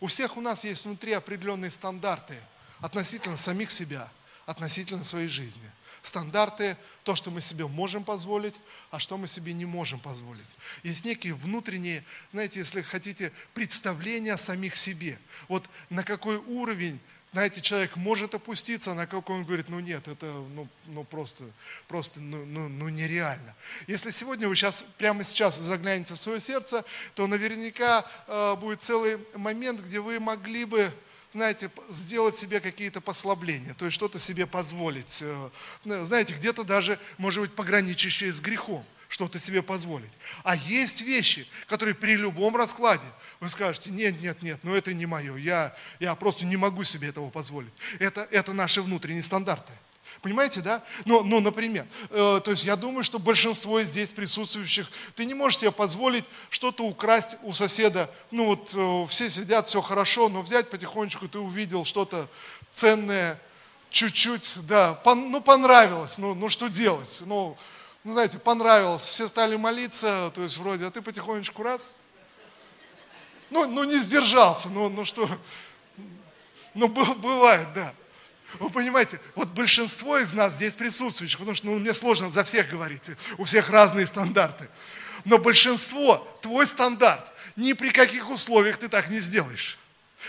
У всех у нас есть внутри определенные стандарты относительно самих себя – относительно своей жизни. Стандарты, то, что мы себе можем позволить, а что мы себе не можем позволить. Есть некие внутренние, знаете, если хотите, представления о самих себе. Вот на какой уровень знаете, человек может опуститься, на какой он говорит, ну нет, это ну, ну просто, просто ну, ну, ну нереально. Если сегодня вы сейчас, прямо сейчас вы заглянете в свое сердце, то наверняка э, будет целый момент, где вы могли бы знаете, сделать себе какие-то послабления, то есть что-то себе позволить. Э, ну, знаете, где-то даже, может быть, пограничащее с грехом что-то себе позволить. А есть вещи, которые при любом раскладе вы скажете, нет, нет, нет, ну это не мое, я, я просто не могу себе этого позволить. Это, это наши внутренние стандарты. Понимаете, да? Ну, ну например, э, то есть я думаю, что большинство здесь присутствующих, ты не можешь себе позволить что-то украсть у соседа. Ну вот э, все сидят, все хорошо, но взять потихонечку, ты увидел что-то ценное, чуть-чуть, да, пон, ну понравилось, ну, ну что делать? Ну, ну, знаете, понравилось, все стали молиться, то есть вроде, а ты потихонечку раз, ну, ну не сдержался, ну, ну что, ну бывает, да. Вы понимаете, вот большинство из нас здесь присутствующих, потому что ну, мне сложно за всех говорить, у всех разные стандарты. Но большинство, твой стандарт, ни при каких условиях ты так не сделаешь.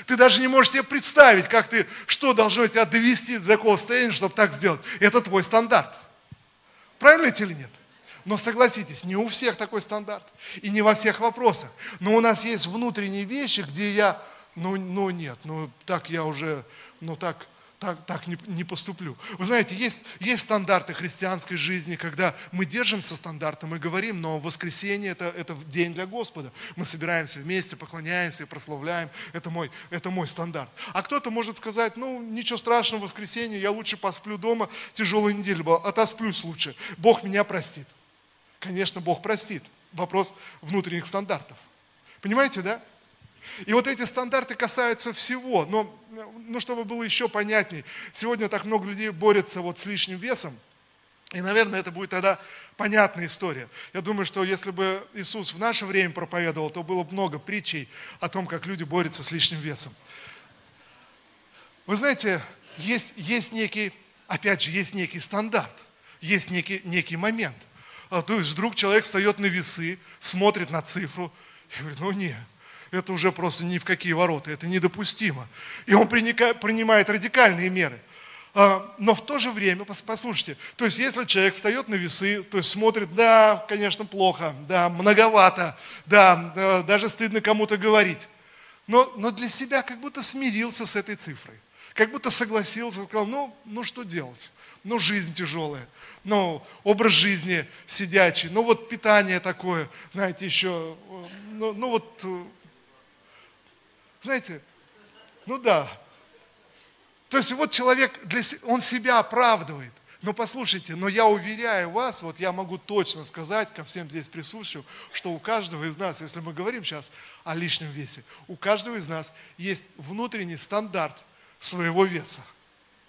Ты даже не можешь себе представить, как ты, что должно тебя довести до такого состояния, чтобы так сделать. Это твой стандарт. Правильно это или нет? Но согласитесь, не у всех такой стандарт. И не во всех вопросах. Но у нас есть внутренние вещи, где я, ну, ну нет, ну так я уже, ну так, так, так не, не поступлю. Вы знаете, есть, есть стандарты христианской жизни, когда мы держимся стандарта, мы говорим, но воскресенье это, это день для Господа. Мы собираемся вместе, поклоняемся и прославляем. Это мой, это мой стандарт. А кто-то может сказать, ну ничего страшного, воскресенье, я лучше посплю дома, тяжелая неделя была, отосплюсь лучше. Бог меня простит. Конечно, Бог простит. Вопрос внутренних стандартов. Понимаете, да? И вот эти стандарты касаются всего. Но, ну, чтобы было еще понятней, сегодня так много людей борются вот с лишним весом. И, наверное, это будет тогда понятная история. Я думаю, что если бы Иисус в наше время проповедовал, то было бы много притчей о том, как люди борются с лишним весом. Вы знаете, есть, есть некий, опять же, есть некий стандарт, есть некий, некий момент. А, то есть вдруг человек встает на весы, смотрит на цифру и говорит, ну не, это уже просто ни в какие ворота, это недопустимо. И он принимает радикальные меры. А, но в то же время, послушайте, то есть если человек встает на весы, то есть смотрит, да, конечно, плохо, да, многовато, да, даже стыдно кому-то говорить, но, но для себя как будто смирился с этой цифрой, как будто согласился, сказал, ну, ну что делать, ну жизнь тяжелая, ну образ жизни сидячий, ну вот питание такое, знаете, еще, ну, ну вот знаете, ну да. То есть вот человек, для, он себя оправдывает. Но послушайте, но я уверяю вас, вот я могу точно сказать ко всем здесь присутствующим, что у каждого из нас, если мы говорим сейчас о лишнем весе, у каждого из нас есть внутренний стандарт своего веса.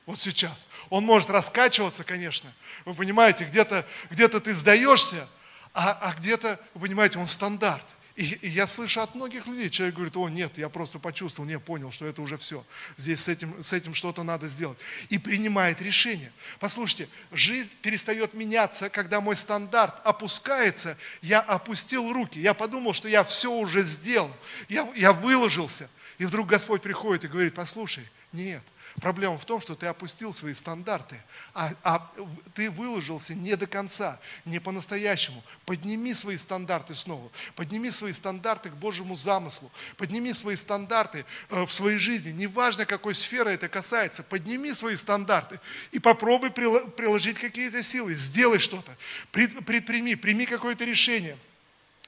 Вот сейчас. Он может раскачиваться, конечно. Вы понимаете, где-то где ты сдаешься, а, а где-то, вы понимаете, он стандарт. И, я слышу от многих людей, человек говорит, о нет, я просто почувствовал, не понял, что это уже все. Здесь с этим, с этим что-то надо сделать. И принимает решение. Послушайте, жизнь перестает меняться, когда мой стандарт опускается, я опустил руки, я подумал, что я все уже сделал, я, я выложился. И вдруг Господь приходит и говорит, послушай, нет, Проблема в том, что ты опустил свои стандарты, а, а ты выложился не до конца, не по-настоящему. Подними свои стандарты снова, подними свои стандарты к Божьему замыслу, подними свои стандарты э, в своей жизни, неважно какой сферы это касается, подними свои стандарты и попробуй приложить какие-то силы, сделай что-то, предприми, прими какое-то решение –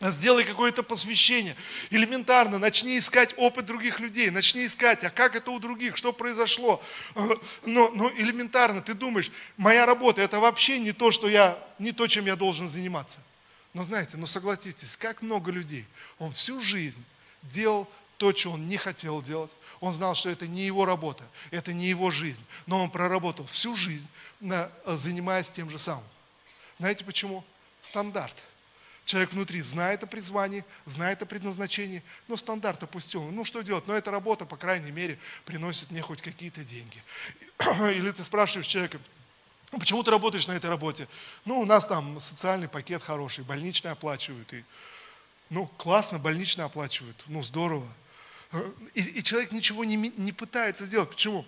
Сделай какое-то посвящение. Элементарно, начни искать опыт других людей, начни искать, а как это у других, что произошло. Э, но, но элементарно, ты думаешь, моя работа это вообще не то, что я, не то, чем я должен заниматься. Но знаете, ну согласитесь, как много людей, он всю жизнь делал то, что он не хотел делать. Он знал, что это не его работа, это не его жизнь. Но он проработал всю жизнь, занимаясь тем же самым. Знаете почему? Стандарт. Человек внутри знает о призвании, знает о предназначении, но стандарт опустил. Ну что делать? Но эта работа, по крайней мере, приносит мне хоть какие-то деньги. Или ты спрашиваешь человека, ну, почему ты работаешь на этой работе? Ну, у нас там социальный пакет хороший, больничный оплачивают. И, ну, классно, больничный оплачивают. Ну, здорово. И, и человек ничего не, не пытается сделать. Почему?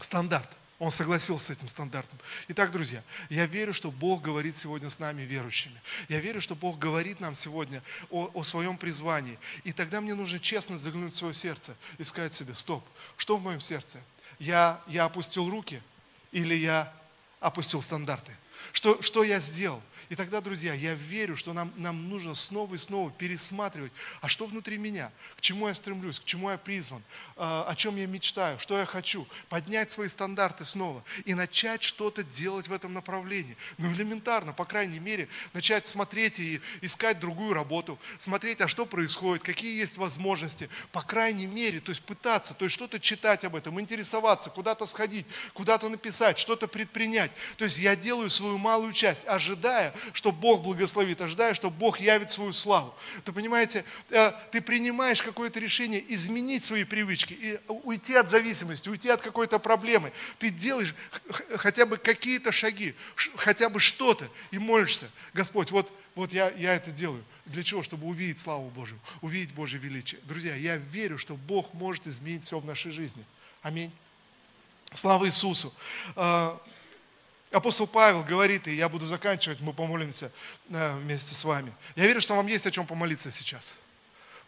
Стандарт. Он согласился с этим стандартом. Итак, друзья, я верю, что Бог говорит сегодня с нами, верующими. Я верю, что Бог говорит нам сегодня о, о своем призвании. И тогда мне нужно честно заглянуть в свое сердце и сказать себе, стоп, что в моем сердце? Я, я опустил руки или я опустил стандарты? Что, что я сделал? И тогда, друзья, я верю, что нам, нам нужно снова и снова пересматривать, а что внутри меня, к чему я стремлюсь, к чему я призван, а, о чем я мечтаю, что я хочу, поднять свои стандарты снова и начать что-то делать в этом направлении. Ну, элементарно, по крайней мере, начать смотреть и искать другую работу, смотреть, а что происходит, какие есть возможности, по крайней мере, то есть пытаться, то есть что-то читать об этом, интересоваться, куда-то сходить, куда-то написать, что-то предпринять. То есть я делаю свою малую часть, ожидая, что Бог благословит, ожидая, что Бог явит свою славу. Ты понимаете, э, ты принимаешь какое-то решение изменить свои привычки, и уйти от зависимости, уйти от какой-то проблемы. Ты делаешь хотя бы какие-то шаги, хотя бы что-то, и молишься. Господь, вот, вот я, я это делаю. Для чего? Чтобы увидеть славу Божию, увидеть Божье величие. Друзья, я верю, что Бог может изменить все в нашей жизни. Аминь. Слава Иисусу. Апостол Павел говорит, и я буду заканчивать, мы помолимся э, вместе с вами. Я верю, что вам есть о чем помолиться сейчас.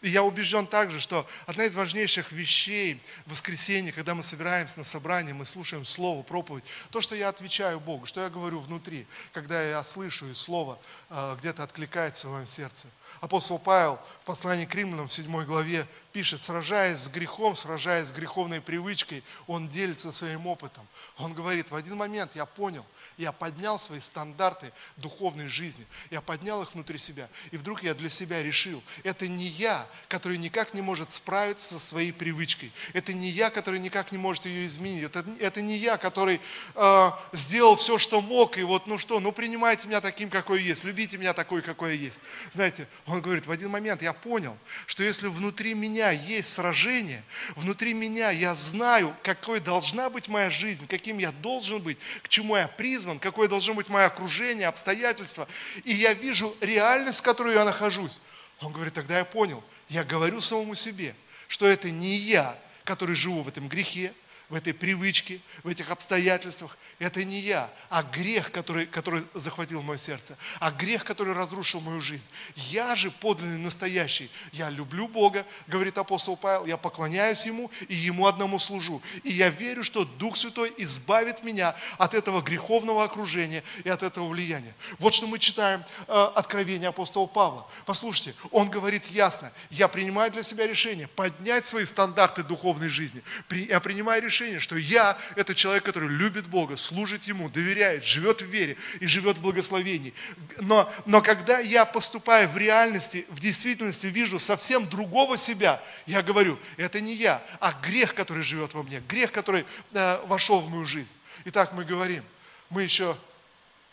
И я убежден также, что одна из важнейших вещей в воскресенье, когда мы собираемся на собрание, мы слушаем Слово, проповедь, то, что я отвечаю Богу, что я говорю внутри, когда я слышу и Слово э, где-то откликается в моем сердце. Апостол Павел в послании к римлянам в 7 главе пишет, сражаясь с грехом, сражаясь с греховной привычкой, он делится своим опытом. Он говорит, в один момент я понял, я поднял свои стандарты духовной жизни. Я поднял их внутри себя. И вдруг я для себя решил, это не я, который никак не может справиться со своей привычкой. Это не я, который никак не может ее изменить. Это, это не я, который э, сделал все, что мог. И вот, ну что, ну принимайте меня таким, какой есть. Любите меня такой, какой я есть. Знаете, он говорит, в один момент я понял, что если внутри меня есть сражение, внутри меня я знаю, какой должна быть моя жизнь, каким я должен быть, к чему я призван, какое должно быть мое окружение, обстоятельства. И я вижу реальность, в которой я нахожусь. Он говорит, тогда я понял, я говорю самому себе, что это не я, который живу в этом грехе, в этой привычке, в этих обстоятельствах. Это не я, а грех, который, который захватил мое сердце, а грех, который разрушил мою жизнь. Я же подлинный, настоящий. Я люблю Бога, говорит апостол Павел, я поклоняюсь Ему и Ему одному служу. И я верю, что Дух Святой избавит меня от этого греховного окружения и от этого влияния. Вот что мы читаем э, Откровение апостола Павла. Послушайте, он говорит ясно, я принимаю для себя решение поднять свои стандарты духовной жизни. Я принимаю решение решение, что я – это человек, который любит Бога, служит Ему, доверяет, живет в вере и живет в благословении. Но, но когда я поступаю в реальности, в действительности вижу совсем другого себя, я говорю, это не я, а грех, который живет во мне, грех, который э, вошел в мою жизнь. Итак, мы говорим, мы еще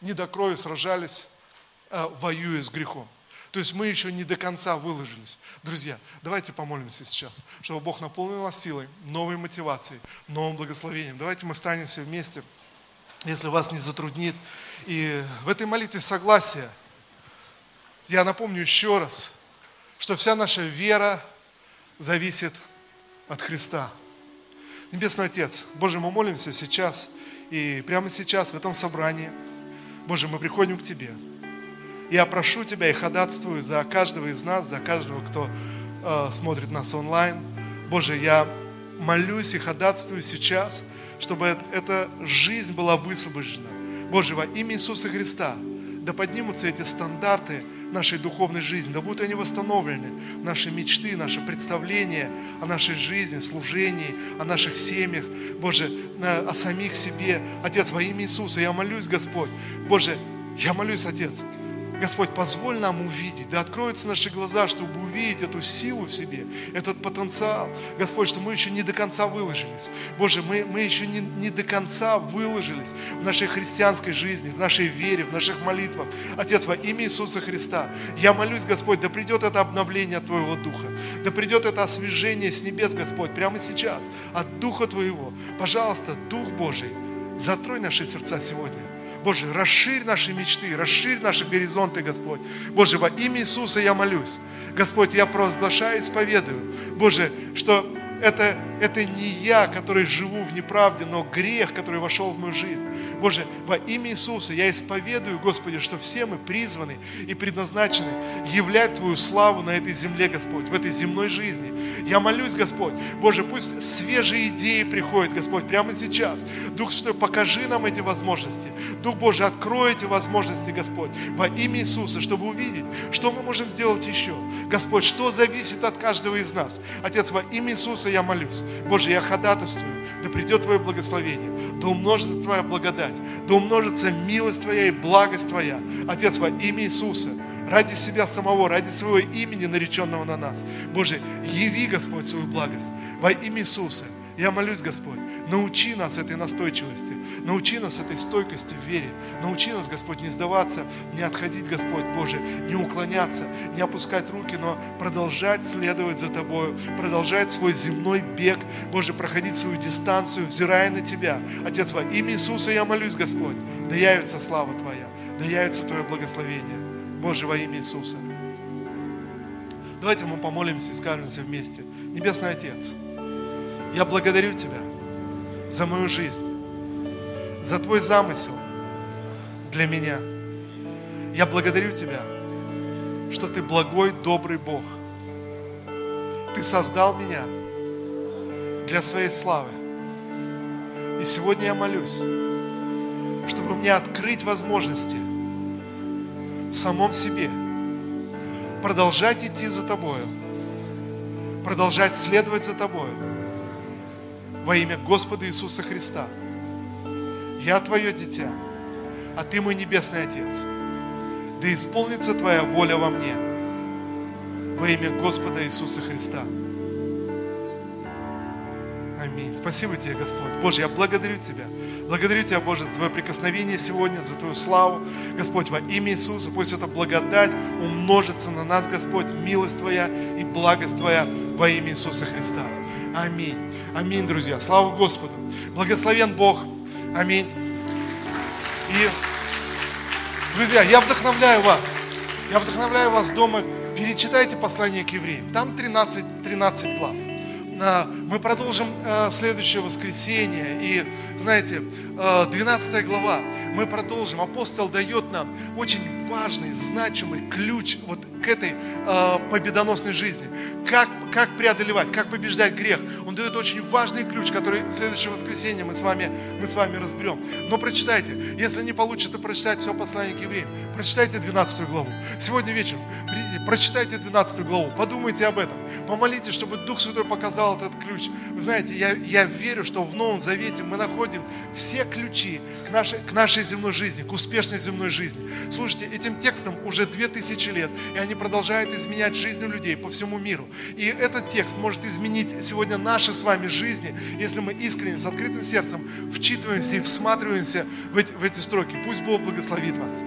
не до крови сражались, э, воюя с грехом. То есть мы еще не до конца выложились. Друзья, давайте помолимся сейчас, чтобы Бог наполнил нас силой, новой мотивацией, новым благословением. Давайте мы станем все вместе, если вас не затруднит. И в этой молитве согласия я напомню еще раз, что вся наша вера зависит от Христа. Небесный Отец, Боже, мы молимся сейчас и прямо сейчас в этом собрании. Боже, мы приходим к Тебе. Я прошу Тебя и ходатствую за каждого из нас, за каждого, кто э, смотрит нас онлайн. Боже, я молюсь и ходатствую сейчас, чтобы эта жизнь была высвобождена. Боже, во имя Иисуса Христа, да поднимутся эти стандарты нашей духовной жизни, да будут они восстановлены, наши мечты, наши представления о нашей жизни, служении, о наших семьях, Боже, о самих себе. Отец, во имя Иисуса, я молюсь, Господь, Боже, я молюсь, Отец, Господь, позволь нам увидеть, да откроются наши глаза, чтобы увидеть эту силу в себе, этот потенциал. Господь, что мы еще не до конца выложились. Боже, мы, мы еще не, не до конца выложились в нашей христианской жизни, в нашей вере, в наших молитвах. Отец, во имя Иисуса Христа, я молюсь, Господь, да придет это обновление Твоего Духа, да придет это освежение с небес, Господь, прямо сейчас, от Духа Твоего. Пожалуйста, Дух Божий, затрой наши сердца сегодня Боже, расширь наши мечты, расширь наши горизонты, Господь. Боже, во имя Иисуса я молюсь. Господь, я провозглашаю исповедую, Боже, что это, это не я, который живу в неправде, но грех, который вошел в мою жизнь. Боже, во имя Иисуса я исповедую, Господи, что все мы призваны и предназначены являть Твою славу на этой земле, Господь, в этой земной жизни. Я молюсь, Господь, Боже, пусть свежие идеи приходят, Господь, прямо сейчас. Дух Святой, покажи нам эти возможности. Дух Божий, открой эти возможности, Господь, во имя Иисуса, чтобы увидеть, что мы можем сделать еще. Господь, что зависит от каждого из нас. Отец, во имя Иисуса я молюсь. Боже, я ходатайствую, да придет Твое благословение, да умножится Твоя благодать, да умножится милость Твоя и благость Твоя. Отец, во имя Иисуса, ради себя самого, ради своего имени, нареченного на нас. Боже, яви, Господь, свою благость во имя Иисуса. Я молюсь, Господь, научи нас этой настойчивости, научи нас этой стойкости в вере, научи нас, Господь, не сдаваться, не отходить, Господь Боже, не уклоняться, не опускать руки, но продолжать следовать за Тобою, продолжать свой земной бег, Боже, проходить свою дистанцию, взирая на Тебя. Отец, во имя Иисуса я молюсь, Господь, да явится слава Твоя, да явится Твое благословение. Боже, во имя Иисуса. Давайте мы помолимся и скажем все вместе. Небесный Отец, я благодарю Тебя за мою жизнь, за Твой замысел для меня. Я благодарю Тебя, что Ты благой, добрый Бог. Ты создал меня для своей славы. И сегодня я молюсь, чтобы мне открыть возможности в самом себе – продолжать идти за Тобою, продолжать следовать за Тобою во имя Господа Иисуса Христа. Я Твое дитя, а Ты мой Небесный Отец. Да исполнится Твоя воля во мне во имя Господа Иисуса Христа. Аминь. Спасибо тебе, Господь. Боже, я благодарю Тебя. Благодарю Тебя, Боже, за Твое прикосновение сегодня, за Твою славу. Господь, во имя Иисуса, пусть эта благодать умножится на нас, Господь, милость Твоя и благость Твоя во имя Иисуса Христа. Аминь. Аминь, друзья. Слава Господу. Благословен Бог. Аминь. И, друзья, я вдохновляю вас. Я вдохновляю вас дома. Перечитайте послание к евреям. Там 13, 13 глав мы продолжим э, следующее воскресенье. И, знаете, 12 э, глава, мы продолжим. Апостол дает нам очень важный, значимый ключ вот к этой э, победоносной жизни. Как, как преодолевать, как побеждать грех. Он дает очень важный ключ, который в следующее воскресенье мы с вами, мы с вами разберем. Но прочитайте, если не получится прочитать все послание к евреям, прочитайте 12 главу. Сегодня вечером придите, прочитайте 12 главу, подумайте об этом. Помолитесь, чтобы Дух Святой показал этот ключ. Вы знаете, я, я верю, что в Новом Завете мы находим все ключи к нашей, к нашей земной жизни, к успешной земной жизни. Слушайте, этим текстом уже две тысячи лет, и они продолжают изменять жизнь людей по всему миру. И этот текст может изменить сегодня наши с вами жизни, если мы искренне, с открытым сердцем вчитываемся и всматриваемся в эти, в эти строки. Пусть Бог благословит вас.